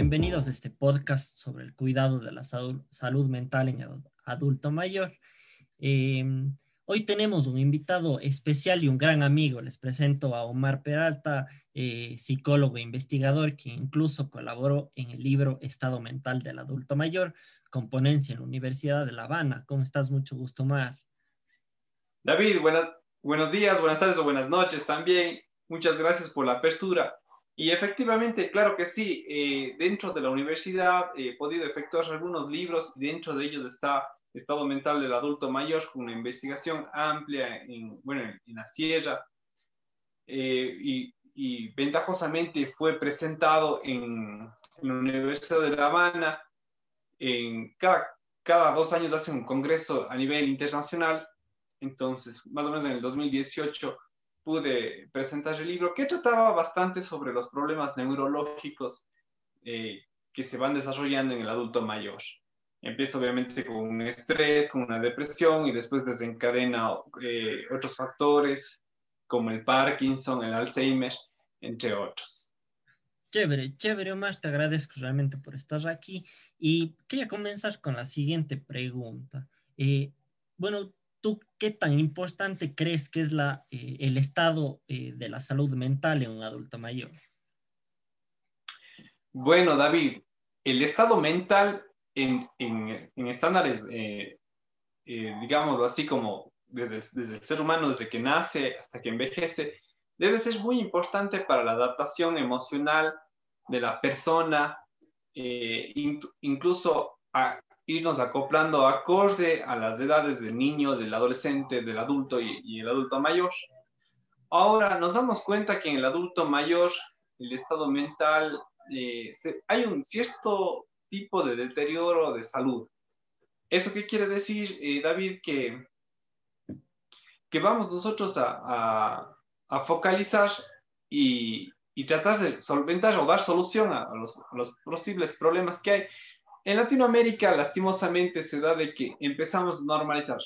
Bienvenidos a este podcast sobre el cuidado de la salud, mental en adulto mayor. Em, hoy tenemos un invitado especial y un gran amigo. Les presento a Omar Peralta, eh, psicólogo e investigador, que incluso colaboró en el libro Estado Mental del Adulto Mayor, con ponencia en la Universidad de La Habana. ¿Cómo estás? Mucho gusto, Omar. David, buenos días, buenas tardes o buenas noches también. Muchas gracias por la apertura. Y efectivamente, claro que sí, eh, dentro de la universidad he podido efectuar algunos libros y dentro de ellos está Estado Mental del Adulto Mayor, con una investigación amplia en, bueno, en la sierra. Eh, y, ventajosamente fue presentado en, en, la Universidad de La Habana. En cada, cada dos años hacen un congreso a nivel internacional. Entonces, más o menos en el 2018 pude presentar el libro que trataba bastante sobre los problemas neurológicos eh, que se van desarrollando en el adulto mayor. Empieza obviamente con un estrés, con una depresión y después desencadena eh, otros factores como el Parkinson, el Alzheimer, entre otros. Chévere, chévere, Omar, te agradezco realmente por estar aquí y quería comenzar con la siguiente pregunta. Eh, bueno, ¿tú qué tan importante crees que es la, eh, el estado eh, de la salud mental en un adulto mayor? Bueno, David, el estado mental en, estándares, eh, digámoslo así como desde, desde, el ser humano, desde que nace hasta que envejece, debe ser muy importante para la adaptación emocional de la persona, incluso a, irnos acoplando acorde a las edades del niño, del adolescente, del adulto y, el adulto mayor. Ahora nos damos cuenta que en el adulto mayor, el estado mental, eh, hay un cierto tipo de deterioro de salud. ¿Eso qué quiere decir, eh, David? Que, que vamos nosotros a, focalizar y, tratar de solventar o dar solución a los, a los posibles problemas que hay en Latinoamérica, lastimosamente, se da de que empezamos a normalizar.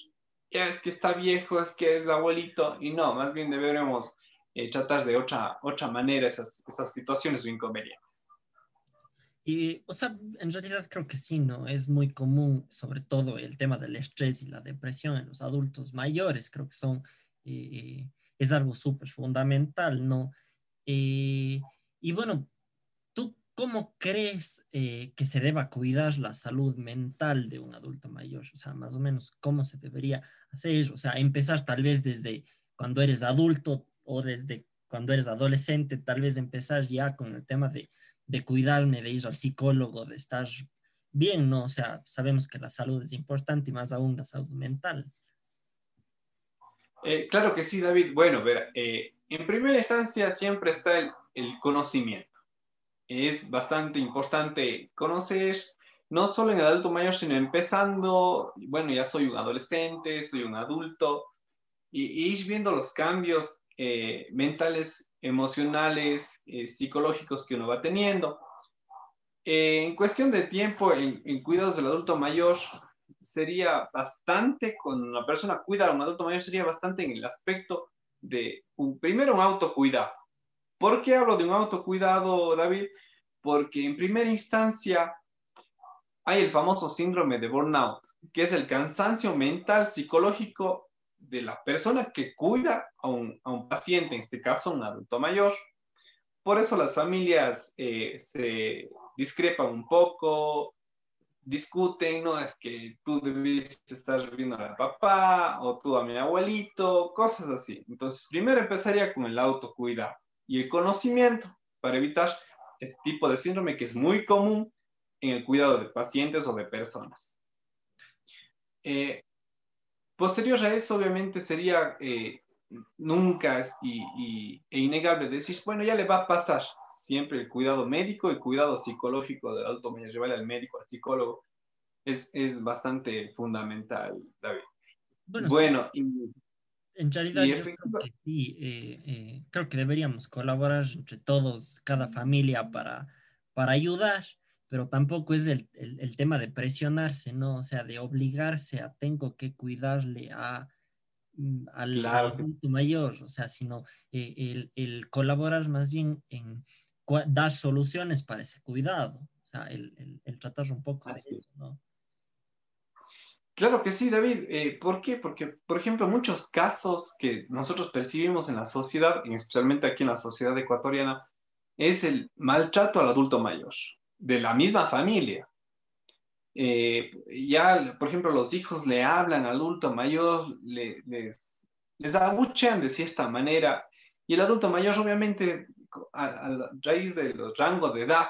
Es que está viejo, es que es abuelito, y no, más bien deberíamos eh, tratar de otra, otra manera esas, esas situaciones o inconvenientes. Y, o sea, en realidad creo que sí, ¿no? Es muy común, sobre todo el tema del estrés y la depresión en los adultos mayores, creo que son, eh, es algo súper fundamental, ¿no? Eh, y bueno, ¿Cómo crees eh, que se deba cuidar la salud mental de un adulto mayor? O sea, más o menos, ¿cómo se debería hacer? O sea, empezar tal vez desde cuando eres adulto o desde cuando eres adolescente, tal vez empezar ya con el tema de, de cuidarme, de ir al psicólogo, de estar bien, ¿no? O sea, sabemos que la salud es importante y más aún la salud mental. Eh, claro que sí, David. Bueno, ver, eh, en primera instancia siempre está el, el conocimiento es bastante importante conocer, no solo en el adulto mayor, sino empezando, bueno, ya soy un adolescente, soy un adulto, y, ir viendo los cambios eh, mentales, emocionales, eh, psicológicos que uno va teniendo. Eh, en cuestión de tiempo, en, en, cuidados del adulto mayor, sería bastante, cuando una persona cuida a un adulto mayor, sería bastante en el aspecto de, un, primero, un autocuidado ¿Por qué hablo de un autocuidado, David? Porque en primera instancia hay el famoso síndrome de burnout, que es el cansancio mental, psicológico de la persona que cuida a un, paciente, en este caso un adulto mayor. Por eso las familias eh, se discrepan un poco, discuten, no es que tú debiste estar viendo a papá o tú a mi abuelito, cosas así. Entonces, primero empezaría con el autocuidado y el conocimiento para evitar este tipo de síndrome que es muy común en el cuidado de pacientes o de personas. Eh, posterior a eso, obviamente, sería eh, nunca y, e innegable decir, bueno, ya le va a pasar siempre el cuidado médico, el cuidado psicológico del alto mayor, llevarle al médico, al psicólogo, es, es bastante fundamental, David. Bueno, y, en realidad, yo creo que sí, eh, eh, creo que deberíamos colaborar entre todos, cada familia, para, para ayudar, pero tampoco es el, el, tema de presionarse, ¿no? O sea, de obligarse a tengo que cuidarle a, mm, al, adulto mayor, o sea, sino eh, el, el, colaborar más bien en dar soluciones para ese cuidado. O sea, el, el, tratar un poco de eso, ¿no? Claro que sí, David. Eh, ¿Por qué? Porque, por ejemplo, muchos casos que nosotros percibimos en la sociedad, especialmente aquí en la sociedad ecuatoriana, es el maltrato al adulto mayor, de la misma familia. Eh, ya, por ejemplo, los hijos le hablan al adulto mayor, les, les abuchean de cierta manera, y el adulto mayor, obviamente, a, a raíz de los rangos de edad,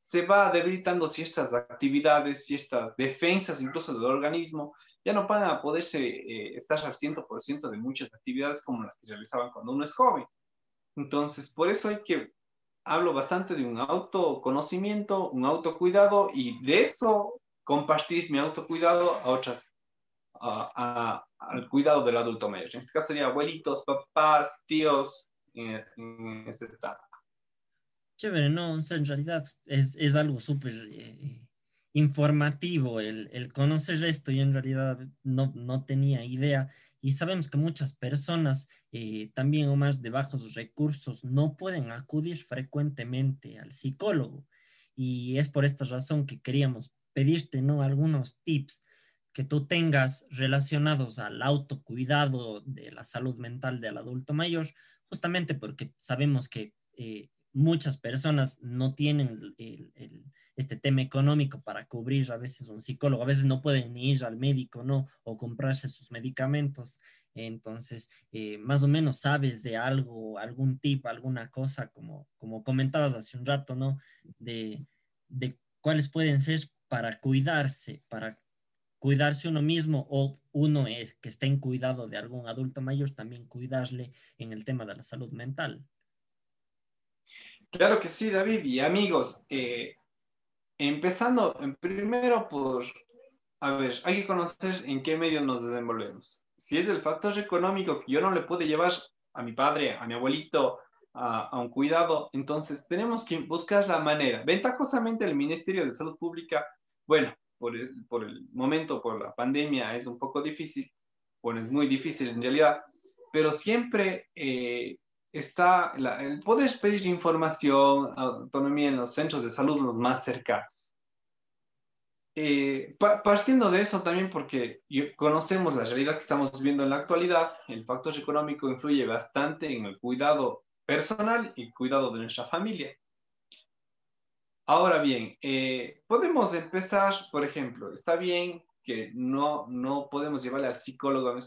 se va debilitando ciertas actividades, ciertas defensas incluso del organismo, ya no van a poderse eh, estar al 100% de muchas actividades como las que realizaban cuando uno es joven. Entonces, por eso hay que, hablo bastante de un autoconocimiento, un autocuidado y de eso compartir mi autocuidado a otras, al cuidado del adulto mayor. En este caso sería abuelitos, papás, tíos, en, en etapa. Chévere, no, en realidad es, es algo súper eh, informativo el, el, conocer esto. Yo en realidad no, no tenía idea y sabemos que muchas personas eh, también o más de bajos recursos no pueden acudir frecuentemente al psicólogo y es por esta razón que queríamos pedirte, ¿no? Algunos tips que tú tengas relacionados al autocuidado de la salud mental del adulto mayor, justamente porque sabemos que eh, muchas personas no tienen este tema económico para cubrir a veces un psicólogo, a veces no pueden ir al médico, ¿no? O comprarse sus medicamentos. Entonces, eh, más o menos sabes de algo, algún tip, alguna cosa, como, como comentabas hace un rato, ¿no? De, de cuáles pueden ser para cuidarse, para cuidarse uno mismo o uno es, que esté en cuidado de algún adulto mayor, también cuidarle en el tema de la salud mental. Claro que sí, David. Y amigos, eh, empezando primero por, a ver, hay que conocer en qué medio nos desenvolvemos. Si es el factor económico que yo no le puedo llevar a mi padre, a mi abuelito, a, un cuidado, entonces tenemos que buscar la manera. Ventajosamente el Ministerio de Salud Pública, bueno, por el, momento, por la pandemia, es un poco difícil, bueno, es muy difícil en realidad, pero siempre eh, está el poder pedir información, autonomía en los centros de salud los más cercanos. Eh, partiendo de eso también porque conocemos la realidad que estamos viviendo en la actualidad, el factor económico influye bastante en el cuidado personal y cuidado de nuestra familia. Ahora bien, eh, podemos empezar, por ejemplo, está bien que no, no podemos llevarle al psicólogo,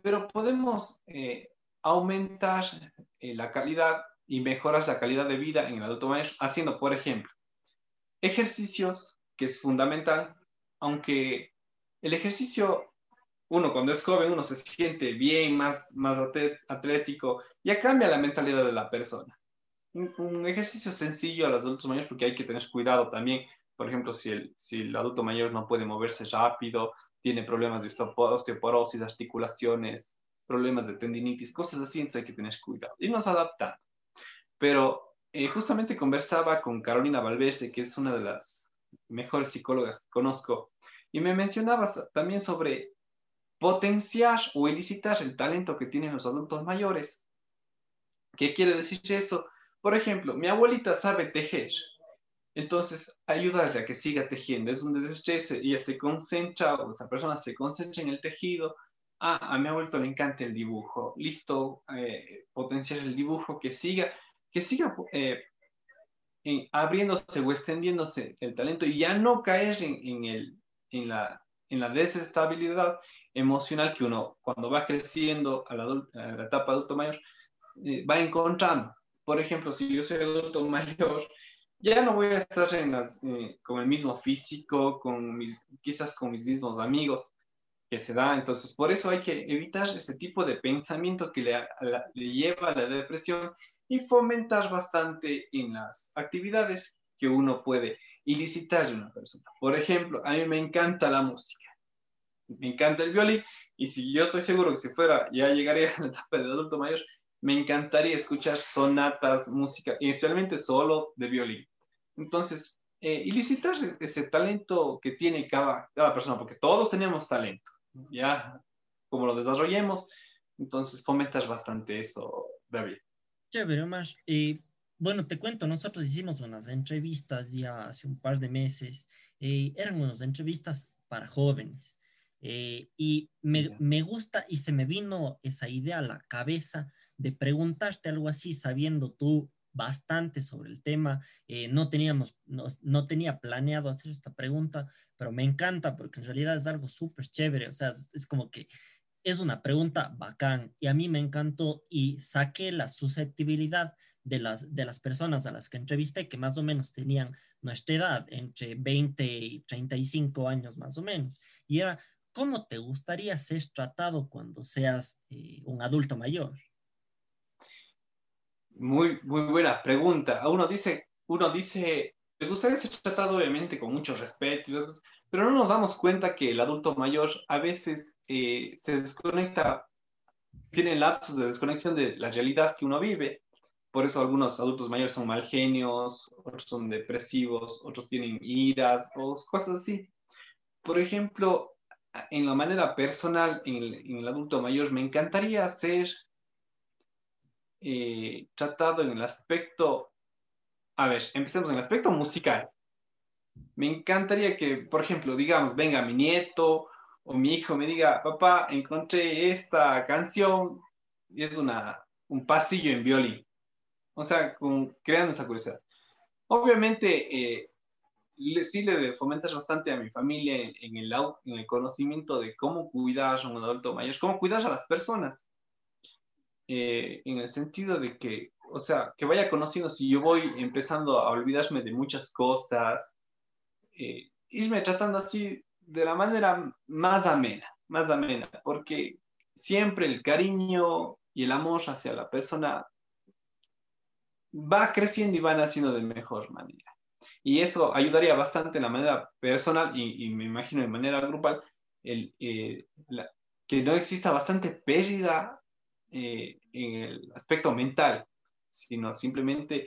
pero podemos eh, aumentar eh, la calidad y mejoras la calidad de vida en el adulto mayor haciendo, por ejemplo, ejercicios, que es fundamental, aunque el ejercicio, uno cuando es joven, uno se siente bien, más, más atlético, ya cambia la mentalidad de la persona. Un, ejercicio sencillo a los adultos mayores porque hay que tener cuidado también. Por ejemplo, si el, si el adulto mayor no puede moverse rápido, tiene problemas de osteoporosis, articulaciones, problemas de tendinitis, cosas así, entonces hay que tener cuidado. Y nos adaptando. Pero eh, justamente conversaba con Carolina Valverde, que es una de las mejores psicólogas que conozco, y me mencionabas también sobre potenciar o elicitar el talento que tienen los adultos mayores. ¿Qué quiere decir eso? Por ejemplo, mi abuelita sabe tejer, entonces ayudarle a que siga tejiendo, es un desestrés, ella se concentra, o esa persona se concentra en el tejido, ah, a mi abuelo le encanta el dibujo, listo, eh, potenciar el dibujo, que siga, que siga eh, abriéndose o extendiéndose el talento y ya no caer en, el, en, la, en la desestabilidad emocional que uno cuando va creciendo a la, la etapa adulto mayor eh, va encontrando. Por ejemplo, si yo soy adulto mayor, ya no voy a estar en las, con el mismo físico, con mis, quizás con mis mismos amigos, se da. Entonces, por eso hay que evitar ese tipo de pensamiento que le, lleva a la depresión y fomentar bastante en las actividades que uno puede ilicitar de una persona. Por ejemplo, a mí me encanta la música, me encanta el violín y si yo estoy seguro que si fuera, ya llegaría a la etapa de adulto mayor, me encantaría escuchar sonatas, música, y especialmente solo de violín. Entonces, eh, ilicitar ese talento que tiene cada, cada persona, porque todos tenemos talento ya como lo desarrollemos, entonces fomentas bastante eso, David. Chévere, Omar. Y bueno, te cuento, nosotros hicimos unas entrevistas ya hace un par de meses, eh, eran unas entrevistas para jóvenes. Eh, y me, me, gusta y se me vino esa idea a la cabeza de preguntarte algo así, sabiendo tú bastante sobre el tema. Eh, no teníamos, no, no, tenía planeado hacer esta pregunta, pero me encanta porque en realidad es algo súper chévere. O sea, es, es, como que es una pregunta bacán y a mí me encantó y saqué la susceptibilidad de las, de las personas a las que entrevisté, que más o menos tenían nuestra edad, entre 20 y 35 años más o menos. Y era, ¿cómo te gustaría ser tratado cuando seas eh, un adulto mayor? Muy, muy buena pregunta. Uno dice, uno dice, me gustaría ser tratado obviamente con mucho respeto, pero no nos damos cuenta que el adulto mayor a veces eh, se desconecta, tiene lapsos de desconexión de la realidad que uno vive. Por eso algunos adultos mayores son mal genios, otros son depresivos, otros tienen iras o cosas así. Por ejemplo, en la manera personal, en el, en el adulto mayor, me encantaría ser eh, tratado en el aspecto, a ver, empecemos en el aspecto musical. Me encantaría que, por ejemplo, digamos, venga mi nieto o mi hijo me diga, papá, encontré esta canción y es una, un pasillo en violín. O sea, creando esa curiosidad. Obviamente, eh, sí le fomentas bastante a mi familia en, el, en el conocimiento de cómo cuidar a un adulto mayor, cómo cuidar a las personas. Eh, en el sentido de que, o sea, que vaya conociendo si yo voy empezando a olvidarme de muchas cosas, eh, irme tratando así de la manera más amena, más amena, porque siempre el cariño y el amor hacia la persona va creciendo y va naciendo de mejor manera. Y eso ayudaría bastante en la manera personal y, me imagino de manera grupal, el, eh, que no exista bastante pérdida eh, en el aspecto mental, sino simplemente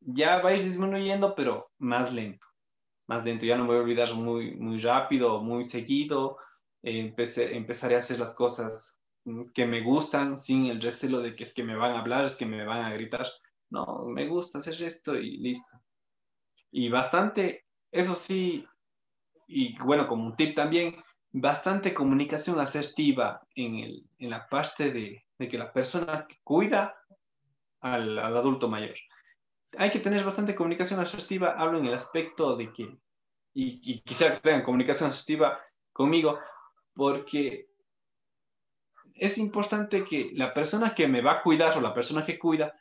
ya vais disminuyendo, pero más lento, más lento. Ya no me voy a olvidar muy, muy rápido, muy seguido. empecé, empezaré a hacer las cosas que me gustan sin el recelo de que es que me van a hablar, es que me van a gritar. No, me gusta hacer esto y listo y bastante, eso sí, y bueno, como un tip también, bastante comunicación asertiva en, el, en la parte de, de, que la persona cuida al, al, adulto mayor. Hay que tener bastante comunicación asertiva, hablo en el aspecto de que, y, y que tengan comunicación asertiva conmigo, porque es importante que la persona que me va a cuidar o la persona que cuida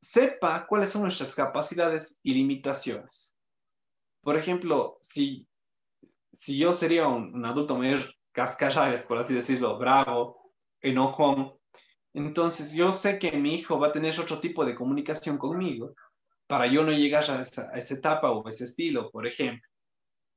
sepa cuáles son nuestras capacidades y limitaciones. Por ejemplo, si, si yo sería un, adulto mayor cascarrabias, por así decirlo, bravo, enojón, entonces yo sé que mi hijo va a tener otro tipo de comunicación conmigo para yo no llegar a esa, etapa o ese estilo, por ejemplo.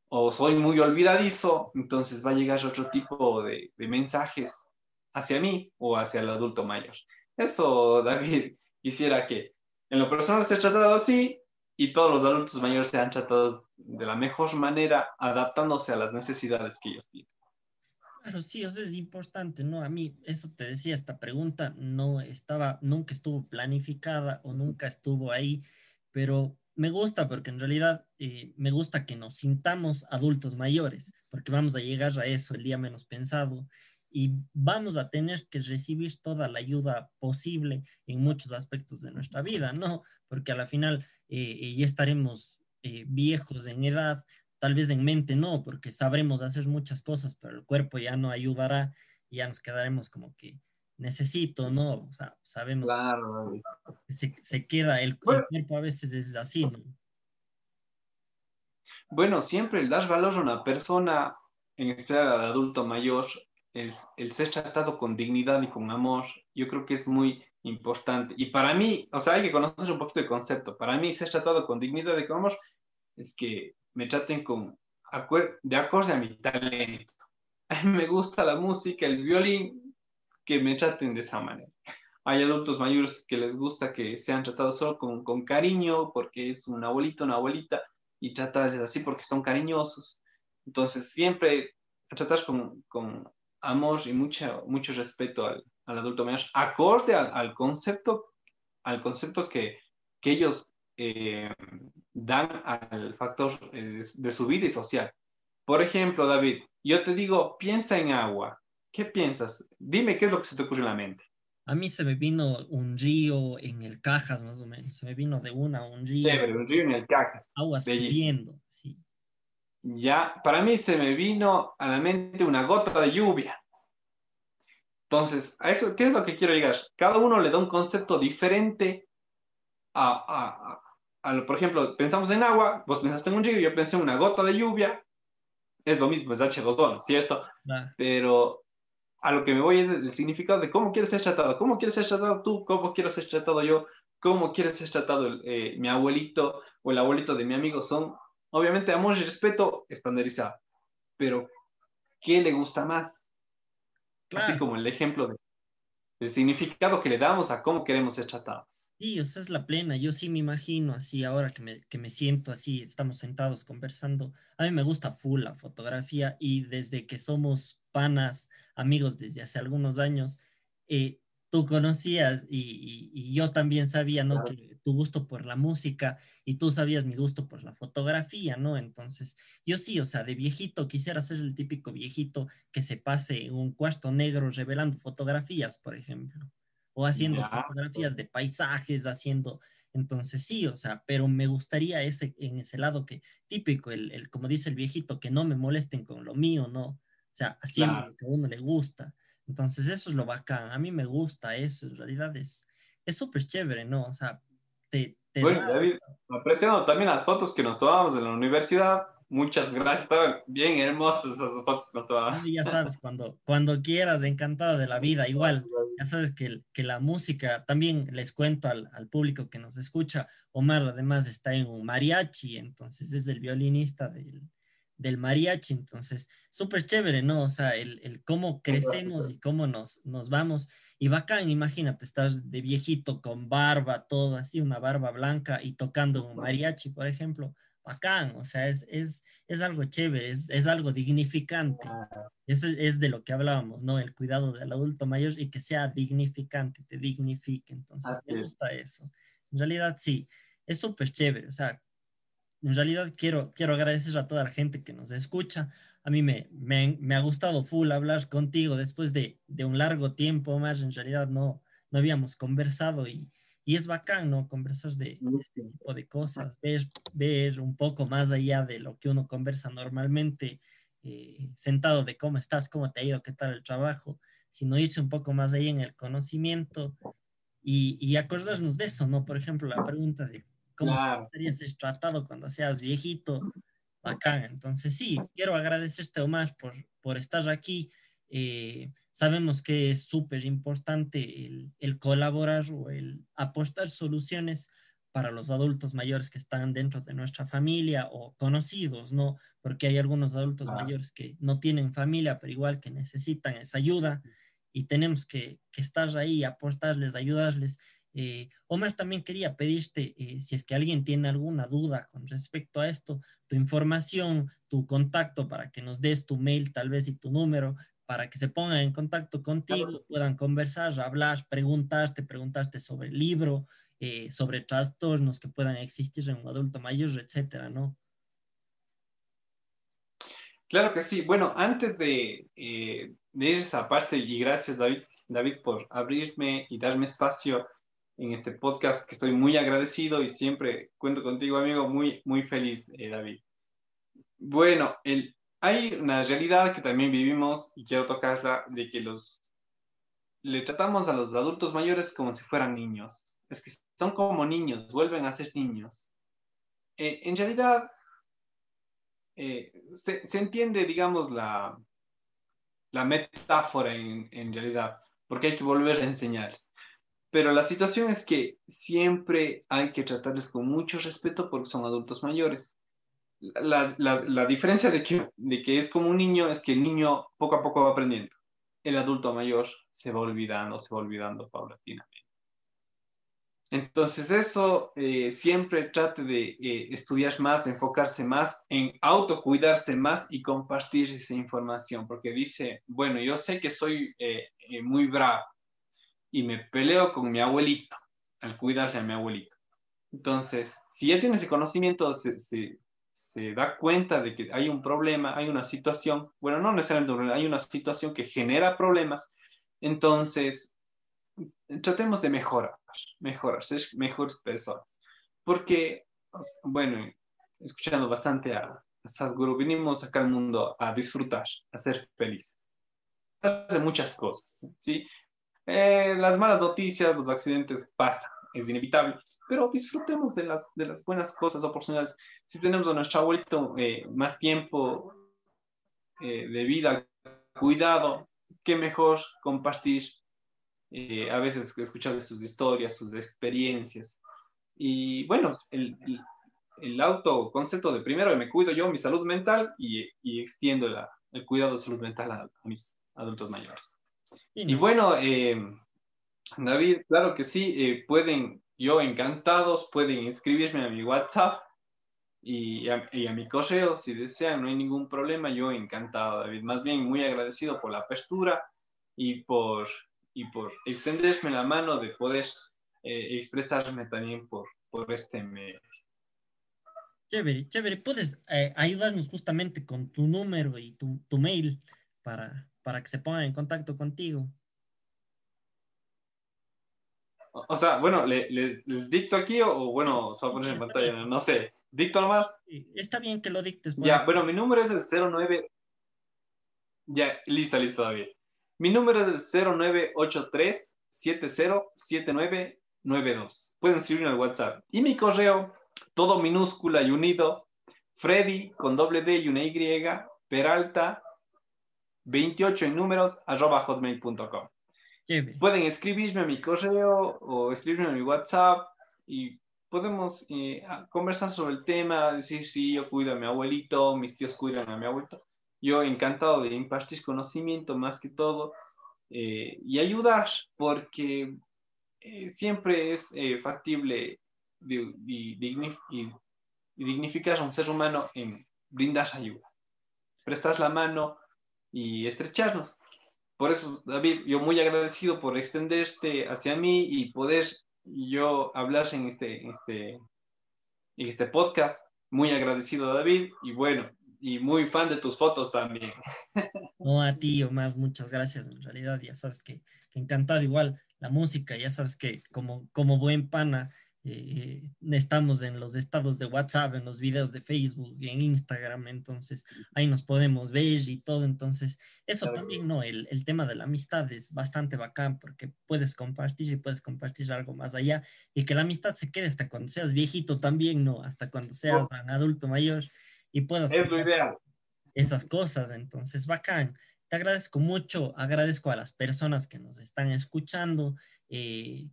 O soy muy olvidadizo, entonces va a llegar otro tipo de, mensajes hacia mí o hacia el adulto mayor. Eso, David, quisiera que en lo personal se ha tratado así y todos los adultos mayores sean tratados de la mejor manera, adaptándose a las necesidades que ellos tienen. Claro, sí, eso es importante, ¿no? A mí, eso te decía, esta pregunta no estaba, nunca estuvo planificada o nunca estuvo ahí, pero me gusta porque en realidad eh, me gusta que nos sintamos adultos mayores, porque vamos a llegar a eso el día menos pensado y vamos a tener que recibir toda la ayuda posible en muchos aspectos de nuestra vida, ¿no? Porque a la final eh, eh, ya estaremos eh, viejos en edad, tal vez en mente no, porque sabremos hacer muchas cosas, pero el cuerpo ya no ayudará y ya nos quedaremos como que necesito, ¿no? O sea, sabemos claro. que se, se queda, el, el, cuerpo a veces es así, ¿no? Bueno, siempre el dar valor a una persona, en especial al adulto mayor, el, ser tratado con dignidad y con amor, yo creo que es muy importante. Y para mí, o sea, hay que conocer un poquito el concepto. Para mí, ser tratado con dignidad y con amor es que me traten con, de acorde a mi talento. Me gusta la música, el violín, que me traten de esa manera. Hay adultos mayores que les gusta que sean tratados solo con, con cariño, porque es un abuelito, una abuelita, y tratarles así porque son cariñosos. Entonces, siempre tratar con, con amor y mucho, mucho respeto al, al adulto mayor, acorde al, al, concepto, al concepto que, que ellos eh, dan al factor eh, de su vida y social. Por ejemplo, David, yo te digo, piensa en agua. ¿Qué piensas? Dime qué es lo que se te ocurre en la mente. A mí se me vino un río en el Cajas, más o menos. Se me vino de una, un río. Chévere, un río en el Cajas. Agua subiendo, sí. Ya, para mí se me vino a la mente una gota de lluvia. Entonces, a eso, ¿qué es lo que quiero llegar? Cada uno le da un concepto diferente a, por ejemplo, pensamos en agua, vos pensaste en un río, yo pensé en una gota de lluvia, es lo mismo, es H2O, ¿cierto? Pero a lo que me voy es el significado de cómo quieres ser tratado, cómo quieres ser tratado tú, cómo quiero ser tratado yo, cómo quieres ser tratado eh, mi abuelito o el abuelito de mi amigo, son obviamente amor y respeto estandarizado, pero ¿qué le gusta más? Así como el ejemplo de el significado que le damos a cómo queremos ser tratados. Sí, o sea, es la plena. Yo sí me imagino así, ahora que me, que me siento así, estamos sentados conversando. A mí me gusta full la fotografía y desde que somos panas, amigos desde hace algunos años, eh, tú conocías y, yo también sabía, ¿no? Que tu gusto por la música y tú sabías mi gusto por la fotografía, ¿no? Entonces, yo sí, o sea, de viejito quisiera ser el típico viejito que se pase en un cuarto negro revelando fotografías, por ejemplo, o haciendo fotografías de paisajes, haciendo... Entonces sí, o sea, pero me gustaría ese, en ese lado que típico, el, el como dice el viejito, que no me molesten con lo mío, ¿no? O sea, haciendo lo que a uno le gusta. Entonces, eso es lo bacán. A mí me gusta eso. En realidad es súper chévere, ¿no? O sea, te... te bueno, David, apreciando también las fotos que nos tomamos en la universidad. Muchas gracias. Estaban bien hermosas esas fotos que nos tomamos. Ya sabes, cuando, cuando quieras, encantado de la vida. Igual, ya sabes que, que la música, también les cuento al, al, público que nos escucha, Omar además está en un mariachi, entonces es el violinista del, del mariachi. Entonces, súper chévere, ¿no? O sea, el, el, cómo crecemos y cómo nos, nos vamos. Y bacán, imagínate, estás de viejito con barba, todo así, una barba blanca y tocando un mariachi, por ejemplo. Bacán, o sea, es, es, es algo chévere, es, es algo dignificante. Eso es de lo que hablábamos, ¿no? El cuidado del adulto mayor y que sea dignificante, te dignifique. Entonces, me gusta eso. En realidad, sí, es súper chévere. O sea, en realidad quiero, quiero agradecer a toda la gente que nos escucha. A mí me, me, ha gustado full hablar contigo después de, de, un largo tiempo más. En realidad no, no habíamos conversado y, y es bacán, ¿no? Conversar de, este tipo de cosas, ver, ver un poco más allá de lo que uno conversa normalmente, eh, sentado de cómo estás, cómo te ha ido, qué tal el trabajo, sino irse un poco más allá en el conocimiento y, y acordarnos de eso, ¿no? Por ejemplo, la pregunta de cómo claro. ser tratado cuando seas viejito, bacán. Entonces, sí, quiero agradecerte, Omar, por, por estar aquí. Eh, sabemos que es súper importante el, el, colaborar o el apostar soluciones para los adultos mayores que están dentro de nuestra familia o conocidos, ¿no? Porque hay algunos adultos mayores que no tienen familia, pero igual que necesitan esa ayuda y tenemos que, que estar ahí, apostarles, ayudarles eh, Omar, también quería pedirte, eh, si es que alguien tiene alguna duda con respecto a esto, tu información, tu contacto para que nos des tu mail tal vez y tu número para que se pongan en contacto contigo, puedan conversar, hablar, preguntarte, preguntarte sobre el libro, eh, sobre trastornos que puedan existir en un adulto mayor, etcétera, ¿no? Claro que sí. Bueno, antes de, de ir a esa parte, y gracias David, David por abrirme y darme espacio en este podcast, que estoy muy agradecido y siempre cuento contigo, amigo, muy, muy feliz, eh, David. Bueno, hay una realidad que también vivimos y quiero tocarla, de que los le tratamos a los adultos mayores como si fueran niños. Es que son como niños, vuelven a ser niños. Eh, en realidad, eh, se, se, entiende, digamos, la, la metáfora en, en realidad, porque hay que volver a enseñarles. Pero la situación es que siempre hay que tratarles con mucho respeto porque son adultos mayores. La, la, la diferencia de que, de que es como un niño es que el niño poco a poco va aprendiendo. El adulto mayor se va olvidando, se va olvidando paulatinamente. Entonces eso eh, siempre trate de eh, estudiar más, enfocarse más en autocuidarse más y compartir esa información, porque dice, bueno, yo sé que soy eh, muy bravo, y me peleo con mi abuelito al cuidarle a mi abuelito. Entonces, si ya tiene ese conocimiento, se, se, da cuenta de que hay un problema, hay una situación, bueno, no necesariamente hay una situación que genera problemas, entonces tratemos de mejorar, mejorar, ser mejores personas. Porque, bueno, escuchando bastante a, Sadhguru, vinimos acá al mundo a disfrutar, a ser felices. Hacer muchas cosas, ¿sí? Eh, las malas noticias, los accidentes pasan, es inevitable, pero disfrutemos de las, de las buenas cosas, oportunidades. Si tenemos a nuestro abuelito eh, más tiempo eh, de vida, cuidado, qué mejor compartir, a veces escuchar sus historias, sus experiencias. Y bueno, el, el, el autoconcepto de primero me cuido yo, mi salud mental, y, y extiendo la, el cuidado de salud mental a, mis adultos mayores. Y bueno, eh, David, claro que sí, eh, pueden, yo encantados, pueden inscribirme a mi WhatsApp y a, mi correo si desean, no hay ningún problema, yo encantado, David. Más bien muy agradecido por la apertura y por, y por extenderme la mano de poder eh, expresarme también por, por este medio. Chévere, chévere. Puedes ayudarnos justamente con tu número y tu, tu mail para, para que se pongan en contacto contigo. O sea, bueno, les, dicto aquí o, bueno, se va a poner en pantalla, no sé. ¿Dicto nomás? Está bien que lo dictes. Ya, bueno, mi número es el 09. Ya, listo, listo, David. Mi número es el 0983 707992. Pueden escribirme al WhatsApp. Y mi correo todo minúscula y unido, Freddy con doble D y una Y, Peralta, 28 en números, arroba hotmail.com. Pueden escribirme a mi correo o escribirme a mi WhatsApp y podemos eh, conversar sobre el tema, decir si yo cuido a mi abuelito, mis tíos cuidan a mi abuelito. Yo encantado de impartir conocimiento más que todo eh, y ayudar porque eh, siempre es factible y, dignificar a un ser humano en brindar ayuda, prestar la mano y estrecharnos. Por eso, David, yo muy agradecido por extenderte hacia mí y poder yo hablar en este, este, en este podcast. Muy agradecido, David, y bueno, y muy fan de tus fotos también. No, a ti, Omar, muchas gracias. En realidad, ya sabes que, que encantado igual la música, ya sabes que como, como buen pana, eh, estamos en los estados de WhatsApp, en los videos de Facebook, en Instagram, entonces ahí nos podemos ver y todo, entonces eso también, ¿no? El, el, tema de la amistad es bastante bacán porque puedes compartir y puedes compartir algo más allá y que la amistad se quede hasta cuando seas viejito también, ¿no? Hasta cuando seas un adulto mayor y puedas... Es lo ideal. Esas cosas, entonces bacán. Te agradezco mucho, agradezco a las personas que nos están escuchando. Eh,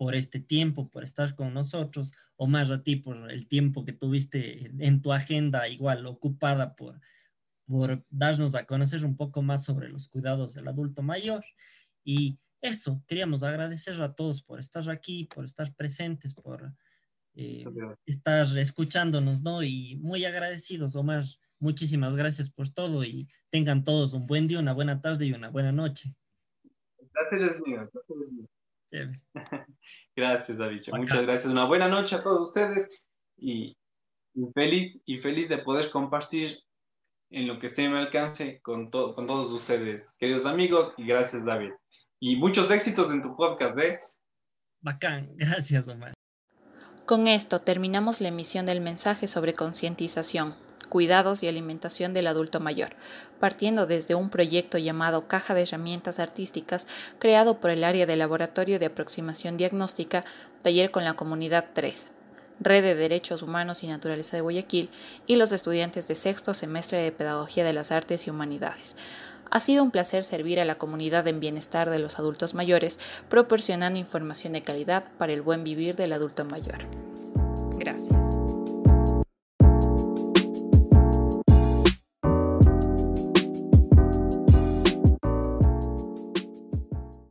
por este tiempo, por estar con nosotros, o más a ti por el tiempo que tuviste en tu agenda igual ocupada por, por darnos a conocer un poco más sobre los cuidados del adulto mayor. Y eso, queríamos agradecer a todos por estar aquí, por estar presentes, por eh, estar escuchándonos, ¿no? Y muy agradecidos, Omar. Muchísimas gracias por todo y tengan todos un buen día, una buena tarde y una buena noche. Gracias, mío. Gracias, Gracias, David. Muchas gracias. Una buena noche a todos ustedes y, feliz y feliz de poder compartir en lo que esté en mi alcance con, con todos ustedes, queridos amigos, y gracias, David. Y muchos éxitos en tu podcast, ¿eh? Bacán, gracias, Omar. Con esto terminamos la emisión del mensaje sobre concientización cuidados y alimentación del adulto mayor, partiendo desde un proyecto llamado Caja de Herramientas Artísticas creado por el área de Laboratorio de Aproximación Diagnóstica, Taller con la Comunidad 3, Red de Derechos Humanos y Naturaleza de Guayaquil y los estudiantes de sexto semestre de Pedagogía de las Artes y Humanidades. Ha sido un placer servir a la comunidad en bienestar de los adultos mayores, proporcionando información de calidad para el buen vivir del adulto mayor.